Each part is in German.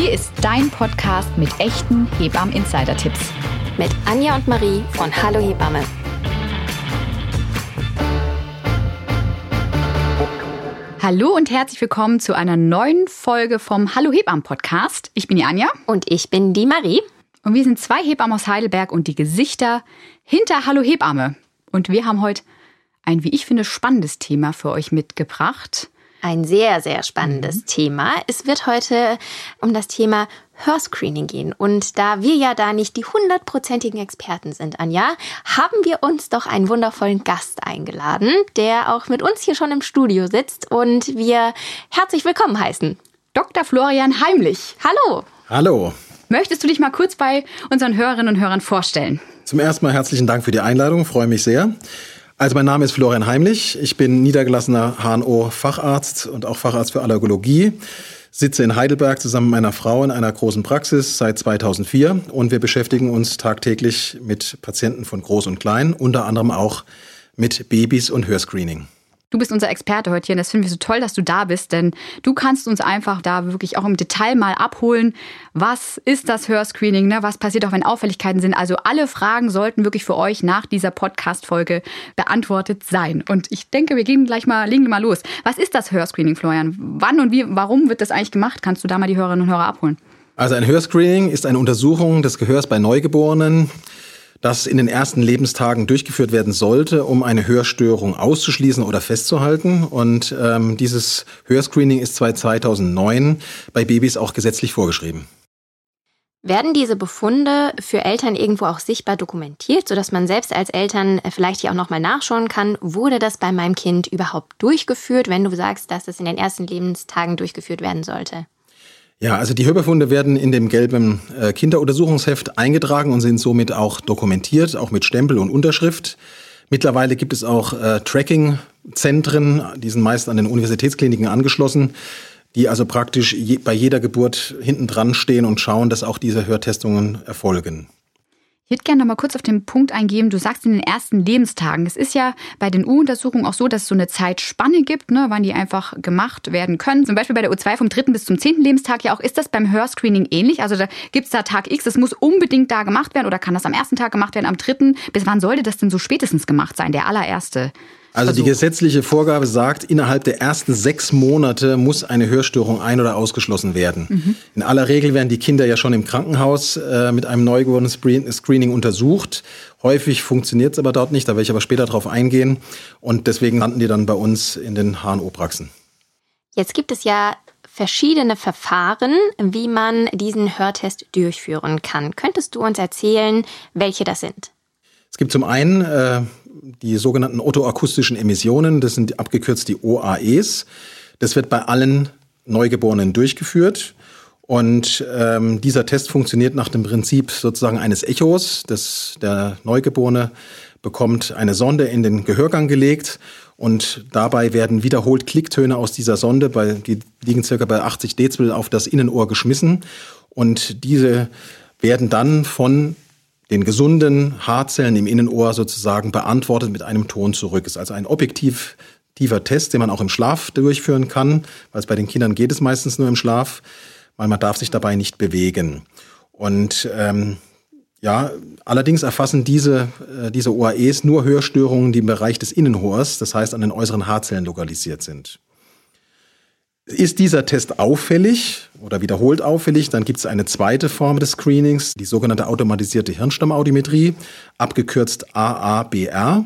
Hier ist dein Podcast mit echten Hebammen-Insider-Tipps. Mit Anja und Marie von Hallo Hebamme. Hallo und herzlich willkommen zu einer neuen Folge vom Hallo Hebammen Podcast. Ich bin die Anja. Und ich bin die Marie. Und wir sind zwei Hebammen aus Heidelberg und die Gesichter hinter Hallo Hebamme. Und wir haben heute ein, wie ich finde, spannendes Thema für euch mitgebracht. Ein sehr, sehr spannendes mhm. Thema. Es wird heute um das Thema Hörscreening gehen. Und da wir ja da nicht die hundertprozentigen Experten sind, Anja, haben wir uns doch einen wundervollen Gast eingeladen, der auch mit uns hier schon im Studio sitzt und wir herzlich willkommen heißen. Dr. Florian Heimlich. Hallo. Hallo. Möchtest du dich mal kurz bei unseren Hörerinnen und Hörern vorstellen? Zum ersten Mal herzlichen Dank für die Einladung, freue mich sehr. Also mein Name ist Florian Heimlich, ich bin niedergelassener HNO-Facharzt und auch Facharzt für Allergologie, sitze in Heidelberg zusammen mit meiner Frau in einer großen Praxis seit 2004 und wir beschäftigen uns tagtäglich mit Patienten von Groß und Klein, unter anderem auch mit Babys und Hörscreening. Du bist unser Experte heute hier und das finden wir so toll, dass du da bist, denn du kannst uns einfach da wirklich auch im Detail mal abholen. Was ist das Hörscreening? Ne? Was passiert auch, wenn Auffälligkeiten sind? Also alle Fragen sollten wirklich für euch nach dieser Podcast-Folge beantwortet sein. Und ich denke, wir gehen gleich mal, legen mal los. Was ist das Hörscreening, Florian? Wann und wie, warum wird das eigentlich gemacht? Kannst du da mal die Hörerinnen und Hörer abholen? Also ein Hörscreening ist eine Untersuchung des Gehörs bei Neugeborenen das in den ersten Lebenstagen durchgeführt werden sollte, um eine Hörstörung auszuschließen oder festzuhalten. Und ähm, dieses Hörscreening ist seit 2009 bei Babys auch gesetzlich vorgeschrieben. Werden diese Befunde für Eltern irgendwo auch sichtbar dokumentiert, sodass man selbst als Eltern vielleicht hier auch nochmal nachschauen kann, wurde das bei meinem Kind überhaupt durchgeführt, wenn du sagst, dass es in den ersten Lebenstagen durchgeführt werden sollte? Ja, also die Hörbefunde werden in dem gelben äh, Kinderuntersuchungsheft eingetragen und sind somit auch dokumentiert, auch mit Stempel und Unterschrift. Mittlerweile gibt es auch äh, Tracking-Zentren, die sind meist an den Universitätskliniken angeschlossen, die also praktisch je, bei jeder Geburt hinten dran stehen und schauen, dass auch diese Hörtestungen erfolgen. Ich würde gerne noch mal kurz auf den Punkt eingehen. Du sagst in den ersten Lebenstagen. Es ist ja bei den U-Untersuchungen auch so, dass es so eine Zeitspanne gibt, ne, wann die einfach gemacht werden können. Zum Beispiel bei der U2 vom dritten bis zum zehnten Lebenstag ja auch. Ist das beim Hörscreening ähnlich? Also da gibt es da Tag X, es muss unbedingt da gemacht werden oder kann das am ersten Tag gemacht werden, am dritten? Bis wann sollte das denn so spätestens gemacht sein, der allererste? Also die gesetzliche Vorgabe sagt, innerhalb der ersten sechs Monate muss eine Hörstörung ein- oder ausgeschlossen werden. Mhm. In aller Regel werden die Kinder ja schon im Krankenhaus äh, mit einem neugeborenen Screening untersucht. Häufig funktioniert es aber dort nicht, da werde ich aber später darauf eingehen. Und deswegen landen die dann bei uns in den HNO-Praxen. Jetzt gibt es ja verschiedene Verfahren, wie man diesen Hörtest durchführen kann. Könntest du uns erzählen, welche das sind? Es gibt zum einen äh, die sogenannten otoakustischen Emissionen, das sind abgekürzt die OAEs. Das wird bei allen Neugeborenen durchgeführt. Und ähm, dieser Test funktioniert nach dem Prinzip sozusagen eines Echos. Das, der Neugeborene bekommt eine Sonde in den Gehörgang gelegt und dabei werden wiederholt Klicktöne aus dieser Sonde, bei, die liegen circa bei 80 Dezibel, auf das Innenohr geschmissen. Und diese werden dann von den gesunden Haarzellen im Innenohr sozusagen beantwortet mit einem Ton zurück. Ist also ein objektiver Test, den man auch im Schlaf durchführen kann, weil es bei den Kindern geht es meistens nur im Schlaf, weil man darf sich dabei nicht bewegen. Und ähm, ja, allerdings erfassen diese, äh, diese OAEs nur Hörstörungen, die im Bereich des Innenohrs, das heißt an den äußeren Haarzellen lokalisiert sind. Ist dieser Test auffällig oder wiederholt auffällig, dann gibt es eine zweite Form des Screenings, die sogenannte automatisierte Hirnstammaudiometrie, abgekürzt AABR.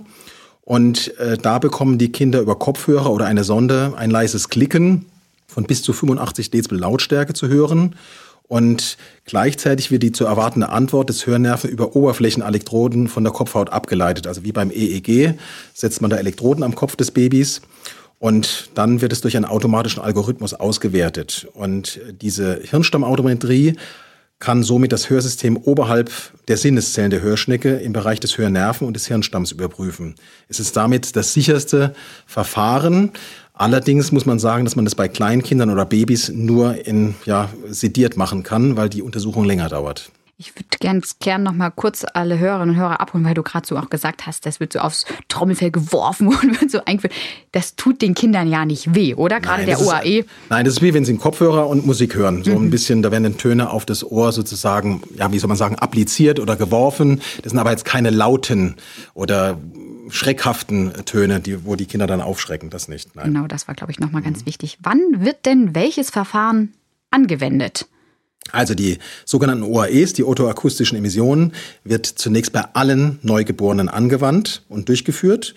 Und äh, da bekommen die Kinder über Kopfhörer oder eine Sonde ein leises Klicken von bis zu 85 Dezibel Lautstärke zu hören. Und gleichzeitig wird die zu erwartende Antwort des Hörnerven über Oberflächenelektroden von der Kopfhaut abgeleitet. Also wie beim EEG setzt man da Elektroden am Kopf des Babys. Und dann wird es durch einen automatischen Algorithmus ausgewertet. Und diese Hirnstammaudiometrie kann somit das Hörsystem oberhalb der Sinneszellen der Hörschnecke im Bereich des Hörnerven und des Hirnstamms überprüfen. Es ist damit das sicherste Verfahren. Allerdings muss man sagen, dass man das bei Kleinkindern oder Babys nur in, ja, sediert machen kann, weil die Untersuchung länger dauert. Ich würde gerne gern noch mal kurz alle Hörerinnen und Hörer abholen, weil du gerade so auch gesagt hast, das wird so aufs Trommelfell geworfen und wird so eingeführt. Das tut den Kindern ja nicht weh, oder? Gerade der das ist- OAE. Nein, das ist wie wenn Sie einen Kopfhörer und Musik hören. So ein bisschen, da werden dann Töne auf das Ohr sozusagen, ja, wie soll man sagen, appliziert oder geworfen. Das sind aber jetzt keine lauten oder schreckhaften Töne, die, wo die Kinder dann aufschrecken. Das nicht. Nein. Genau, das war, glaube ich, noch mal ganz wichtig. Wann wird denn welches Verfahren angewendet? Also die sogenannten OAEs, die otoakustischen Emissionen, wird zunächst bei allen Neugeborenen angewandt und durchgeführt.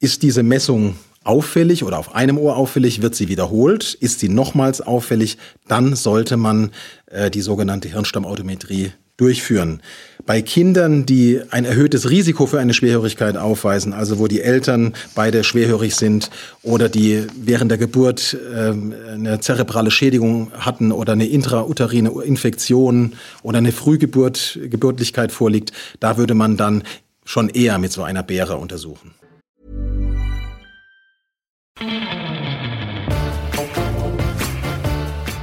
Ist diese Messung auffällig oder auf einem Ohr auffällig, wird sie wiederholt. Ist sie nochmals auffällig, dann sollte man äh, die sogenannte Hirnstammaudiometrie durchführen. Bei Kindern, die ein erhöhtes Risiko für eine Schwerhörigkeit aufweisen, also wo die Eltern beide schwerhörig sind oder die während der Geburt ähm, eine zerebrale Schädigung hatten oder eine intrauterine Infektion oder eine Frühgeburt, Geburtlichkeit vorliegt, da würde man dann schon eher mit so einer Beere untersuchen.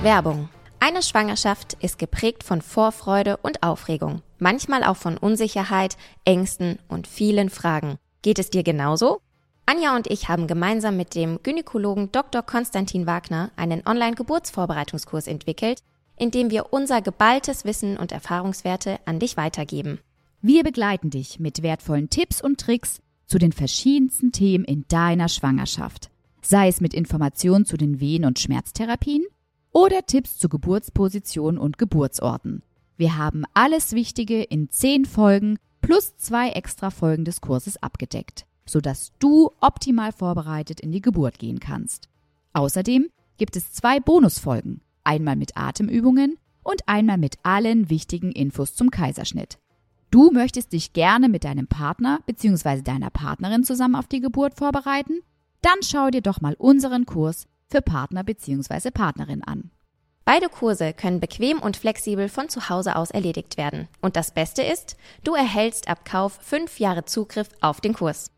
Werbung. Eine Schwangerschaft ist geprägt von Vorfreude und Aufregung, manchmal auch von Unsicherheit, Ängsten und vielen Fragen. Geht es dir genauso? Anja und ich haben gemeinsam mit dem Gynäkologen Dr. Konstantin Wagner einen Online-Geburtsvorbereitungskurs entwickelt, in dem wir unser geballtes Wissen und Erfahrungswerte an dich weitergeben. Wir begleiten dich mit wertvollen Tipps und Tricks zu den verschiedensten Themen in deiner Schwangerschaft. Sei es mit Informationen zu den Wehen- und Schmerztherapien oder Tipps zu Geburtspositionen und Geburtsorten. Wir haben alles Wichtige in zehn Folgen plus zwei extra Folgen des Kurses abgedeckt, sodass du optimal vorbereitet in die Geburt gehen kannst. Außerdem gibt es zwei Bonusfolgen, einmal mit Atemübungen und einmal mit allen wichtigen Infos zum Kaiserschnitt. Du möchtest dich gerne mit deinem Partner bzw. deiner Partnerin zusammen auf die Geburt vorbereiten? Dann schau dir doch mal unseren Kurs für Partner bzw. Partnerin an. Beide Kurse können bequem und flexibel von zu Hause aus erledigt werden. Und das Beste ist, du erhältst ab Kauf fünf Jahre Zugriff auf den Kurs.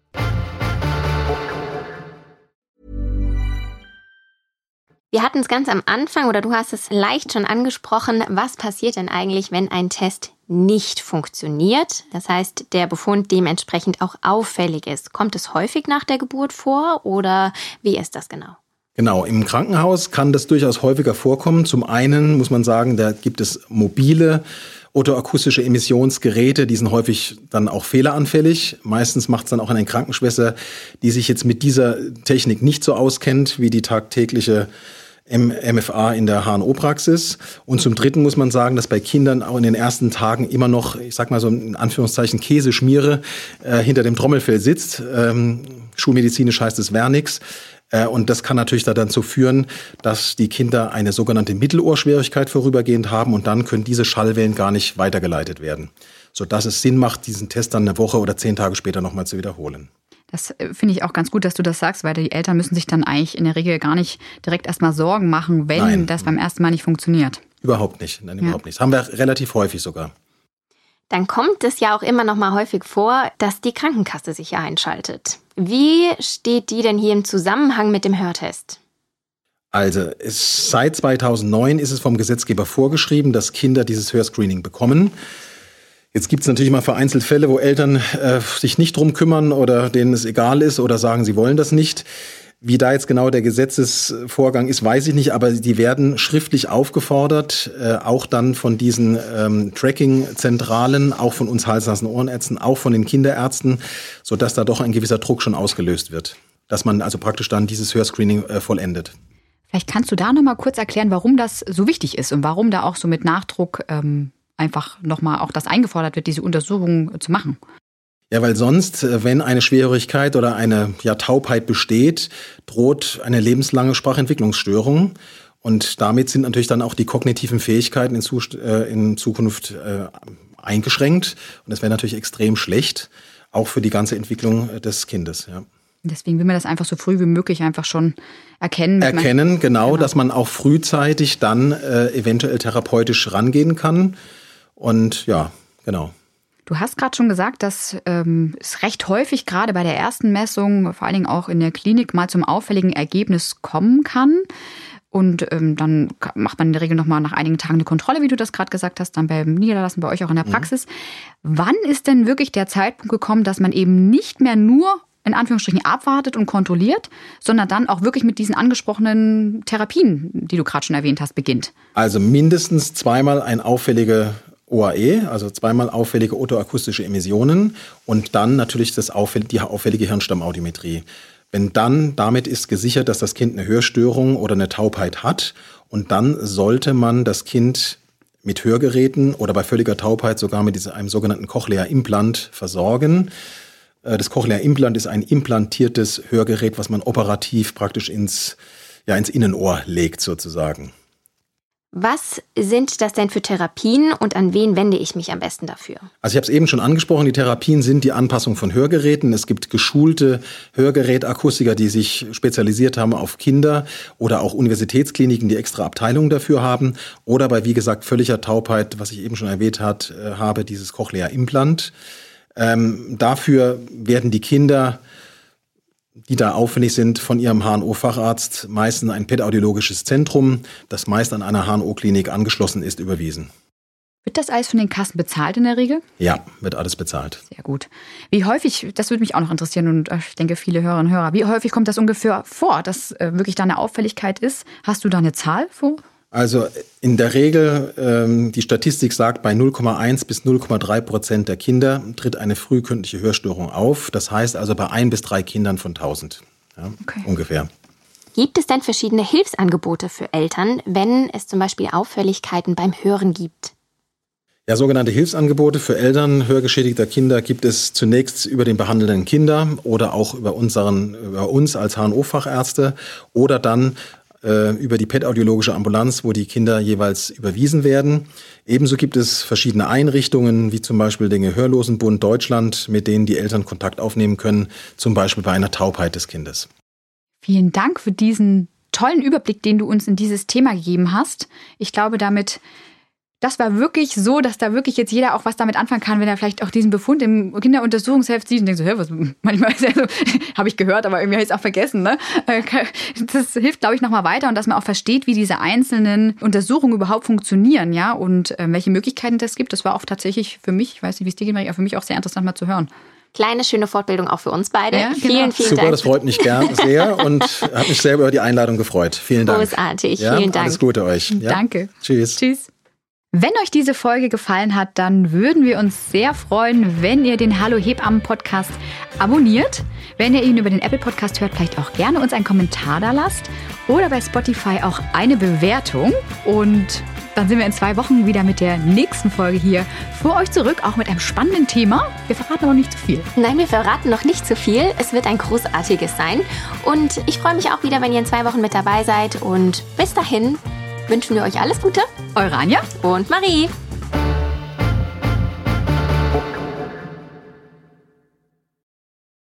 Wir hatten es ganz am Anfang oder du hast es leicht schon angesprochen. Was passiert denn eigentlich, wenn ein Test nicht funktioniert? Das heißt, der Befund dementsprechend auch auffällig ist. Kommt es häufig nach der Geburt vor oder wie ist das genau? Genau, im Krankenhaus kann das durchaus häufiger vorkommen. Zum einen muss man sagen, da gibt es mobile otoakustische Emissionsgeräte, die sind häufig dann auch fehleranfällig. Meistens macht es dann auch eine Krankenschwester, die sich jetzt mit dieser Technik nicht so auskennt wie die tagtägliche MFA in der HNO-Praxis. Und zum Dritten muss man sagen, dass bei Kindern auch in den ersten Tagen immer noch, ich sag mal so in Anführungszeichen Käseschmiere äh, hinter dem Trommelfell sitzt. Ähm, schulmedizinisch heißt es Vernix. Äh, Und das kann natürlich da dann zu führen, dass die Kinder eine sogenannte Mittelohrschwierigkeit vorübergehend haben und dann können diese Schallwellen gar nicht weitergeleitet werden. Sodass es Sinn macht, diesen Test dann eine Woche oder zehn Tage später nochmal zu wiederholen. Das äh, finde ich auch ganz gut, dass du das sagst, weil die Eltern müssen sich dann eigentlich in der Regel gar nicht direkt erstmal Sorgen machen, wenn Nein. das beim ersten Mal nicht funktioniert. Überhaupt nicht. Nein, überhaupt nicht. Das haben wir relativ häufig sogar. Dann kommt es ja auch immer noch mal häufig vor, dass die Krankenkasse sich einschaltet. Wie steht die denn hier im Zusammenhang mit dem Hörtest? Also es, seit 2009 ist es vom Gesetzgeber vorgeschrieben, dass Kinder dieses Hörscreening bekommen. Jetzt gibt es natürlich mal vereinzelt Fälle, wo Eltern äh, sich nicht drum kümmern oder denen es egal ist oder sagen, sie wollen das nicht. Wie da jetzt genau der Gesetzesvorgang ist, weiß ich nicht, aber die werden schriftlich aufgefordert, äh, auch dann von diesen ähm, Tracking-Zentralen, auch von uns Hals-, Nasen-, Ohrenärzten, auch von den Kinderärzten, sodass da doch ein gewisser Druck schon ausgelöst wird. Dass man also praktisch dann dieses Hörscreening äh, vollendet. Vielleicht kannst du da noch mal kurz erklären, warum das so wichtig ist und warum da auch so mit Nachdruck ähm, einfach noch mal auch das eingefordert wird, diese Untersuchung zu machen. Ja, weil sonst, äh, wenn eine Schwerhörigkeit oder eine ja, Taubheit besteht, droht eine lebenslange Sprachentwicklungsstörung. Und damit sind natürlich dann auch die kognitiven Fähigkeiten in, Zust äh, in Zukunft äh, eingeschränkt. Und das wäre natürlich extrem schlecht, auch für die ganze Entwicklung äh, des Kindes. Ja. Deswegen will man das einfach so früh wie möglich einfach schon erkennen. Erkennen, genau, dass man auch frühzeitig dann äh, eventuell therapeutisch rangehen kann. Und ja, genau. Du hast gerade schon gesagt, dass ähm, es recht häufig gerade bei der ersten Messung, vor allen Dingen auch in der Klinik, mal zum auffälligen Ergebnis kommen kann. Und ähm, dann macht man in der Regel nochmal nach einigen Tagen eine Kontrolle, wie du das gerade gesagt hast, dann beim Niederlassen bei euch auch in der mhm. Praxis. Mhm. Wann ist denn wirklich der Zeitpunkt gekommen, dass man eben nicht mehr nur in Anführungsstrichen abwartet und kontrolliert, sondern dann auch wirklich mit diesen angesprochenen Therapien, die du gerade schon erwähnt hast, beginnt? Also mindestens zweimal ein auffällige OAE, also zweimal auffällige otoakustische Emissionen und dann natürlich das auffällige, die auffällige Hirnstammaudiometrie. Wenn dann damit ist gesichert, dass das Kind eine Hörstörung oder eine Taubheit hat und dann sollte man das Kind mit Hörgeräten oder bei völliger Taubheit sogar mit einem sogenannten Cochlea-Implant versorgen. Äh, das Cochlea-Implant ist ein implantiertes Hörgerät, was man operativ praktisch ins, ja, ins Innenohr legt sozusagen. Was sind das denn für Therapien und an wen wende ich mich am besten dafür? Also ich habe es eben schon angesprochen, die Therapien sind die Anpassung von Hörgeräten. Es gibt geschulte Hörgerätakustiker, die sich spezialisiert haben auf Kinder oder auch Universitätskliniken, die extra Abteilungen dafür haben. Oder bei, wie gesagt, völliger Taubheit, was ich eben schon erwähnt hat, äh, habe, dieses Cochlea-Implant. Ähm, dafür werden die Kinder die da auffällig sind, von ihrem HNO-Facharzt meistens ein pädaudiologisches Zentrum, das meist an einer HNO-Klinik angeschlossen ist, überwiesen. Wird das alles von den Kassen bezahlt in der Regel? Ja, wird alles bezahlt. Sehr gut. Wie häufig, das würde mich auch noch interessieren und äh, ich denke viele Hörerinnen und Hörer, wie häufig kommt das ungefähr vor, dass äh, wirklich da eine Auffälligkeit ist? Hast du da eine Zahl vor? Also in der Regel, ähm, die Statistik sagt, bei 0,1 bis 0,3 Prozent der Kinder tritt eine frühkindliche Hörstörung auf. Das heißt also bei ein bis drei Kindern von 1000 ja, okay. ungefähr. Gibt es denn verschiedene Hilfsangebote für Eltern, wenn es zum Beispiel Auffälligkeiten beim Hören gibt? Ja, sogenannte Hilfsangebote für Eltern hörgeschädigter Kinder gibt es zunächst über den behandelnden Kinder oder auch über unseren, über uns als HNO-Fachärzte oder dann äh, über die PET-audiologische Ambulanz, wo die Kinder jeweils überwiesen werden. Ebenso gibt es verschiedene Einrichtungen, wie zum Beispiel den Gehörlosenbund Deutschland, mit denen die Eltern Kontakt aufnehmen können, zum Beispiel bei einer Taubheit des Kindes. Vielen Dank für diesen tollen Überblick, den du uns in dieses Thema gegeben hast. Ich glaube, damit das war wirklich so, dass da wirklich jetzt jeder auch was damit anfangen kann, wenn er vielleicht auch diesen Befund im Kinderuntersuchungsheft sieht und denkt so, hä, was, manchmal ist ja so, habe ich gehört, aber irgendwie habe ich es auch vergessen. Ne? Das hilft, glaube ich, nochmal weiter und dass man auch versteht, wie diese einzelnen Untersuchungen überhaupt funktionieren, ja, und äh, welche Möglichkeiten das gibt. Das war auch tatsächlich für mich, ich weiß nicht, wie es dir geht, aber für mich auch sehr interessant mal zu hören. Kleine, schöne Fortbildung auch für uns beide. Ja, genau. Vielen, vielen Super, Dank. das freut mich gern sehr und hat mich sehr über die Einladung gefreut. Vielen Dank. Großartig, ja, vielen Dank. Alles Gute euch. Ja? Danke. Tschüss. Tschüss. Wenn euch diese Folge gefallen hat, dann würden wir uns sehr freuen, wenn ihr den Hallo Hebammen Podcast abonniert. Wenn ihr ihn über den Apple Podcast hört, vielleicht auch gerne uns einen Kommentar da lasst oder bei Spotify auch eine Bewertung. Und dann sind wir in zwei Wochen wieder mit der nächsten Folge hier vor euch zurück, auch mit einem spannenden Thema. Wir verraten aber nicht zu viel. Nein, wir verraten noch nicht zu viel. Es wird ein großartiges sein. Und ich freue mich auch wieder, wenn ihr in zwei Wochen mit dabei seid. Und bis dahin wünschen wir euch alles Gute. Eure Anja und Marie.